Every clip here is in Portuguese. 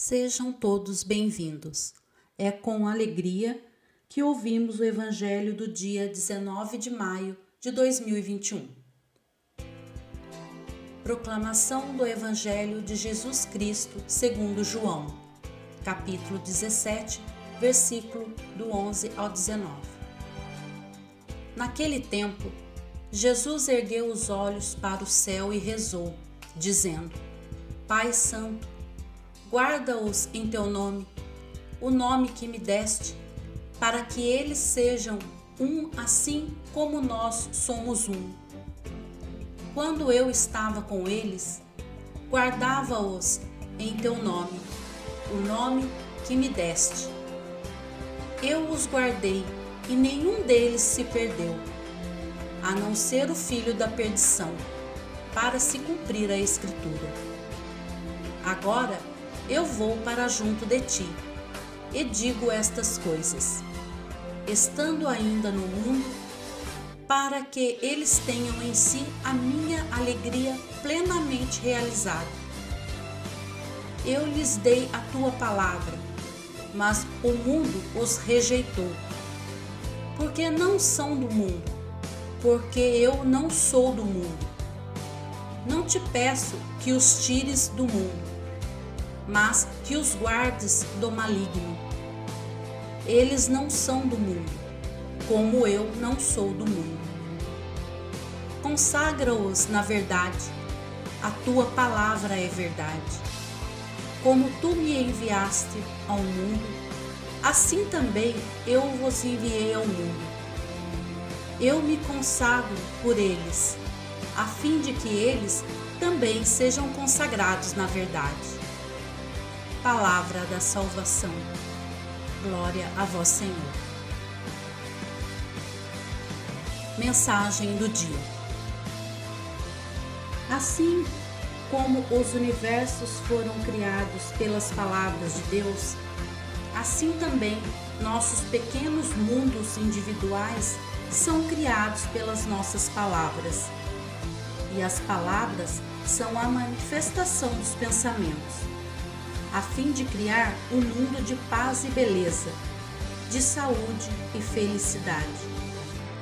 Sejam todos bem-vindos. É com alegria que ouvimos o Evangelho do dia 19 de maio de 2021. Proclamação do Evangelho de Jesus Cristo segundo João, capítulo 17, versículo do 11 ao 19. Naquele tempo, Jesus ergueu os olhos para o céu e rezou, dizendo: Pai Santo, guarda-os em teu nome, o nome que me deste, para que eles sejam um assim como nós somos um. Quando eu estava com eles, guardava-os em teu nome, o nome que me deste. Eu os guardei e nenhum deles se perdeu, a não ser o filho da perdição, para se cumprir a Escritura. Agora, eu vou para junto de ti. E digo estas coisas, estando ainda no mundo, para que eles tenham em si a minha alegria plenamente realizada. Eu lhes dei a tua palavra, mas o mundo os rejeitou. Porque não são do mundo, porque eu não sou do mundo. Não te peço que os tires do mundo mas que os guardes do maligno. Eles não são do mundo, como eu não sou do mundo. Consagra-os na verdade, a tua palavra é verdade. Como tu me enviaste ao mundo, assim também eu vos enviei ao mundo. Eu me consagro por eles, a fim de que eles também sejam consagrados na verdade palavra da salvação. Glória a vós, Senhor. Mensagem do dia. Assim como os universos foram criados pelas palavras de Deus, assim também nossos pequenos mundos individuais são criados pelas nossas palavras. E as palavras são a manifestação dos pensamentos a fim de criar um mundo de paz e beleza, de saúde e felicidade,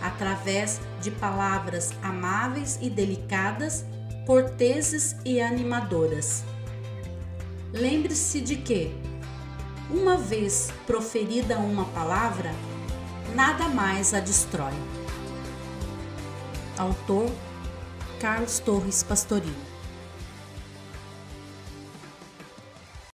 através de palavras amáveis e delicadas, corteses e animadoras. Lembre-se de que, uma vez proferida uma palavra, nada mais a destrói. Autor Carlos Torres Pastorino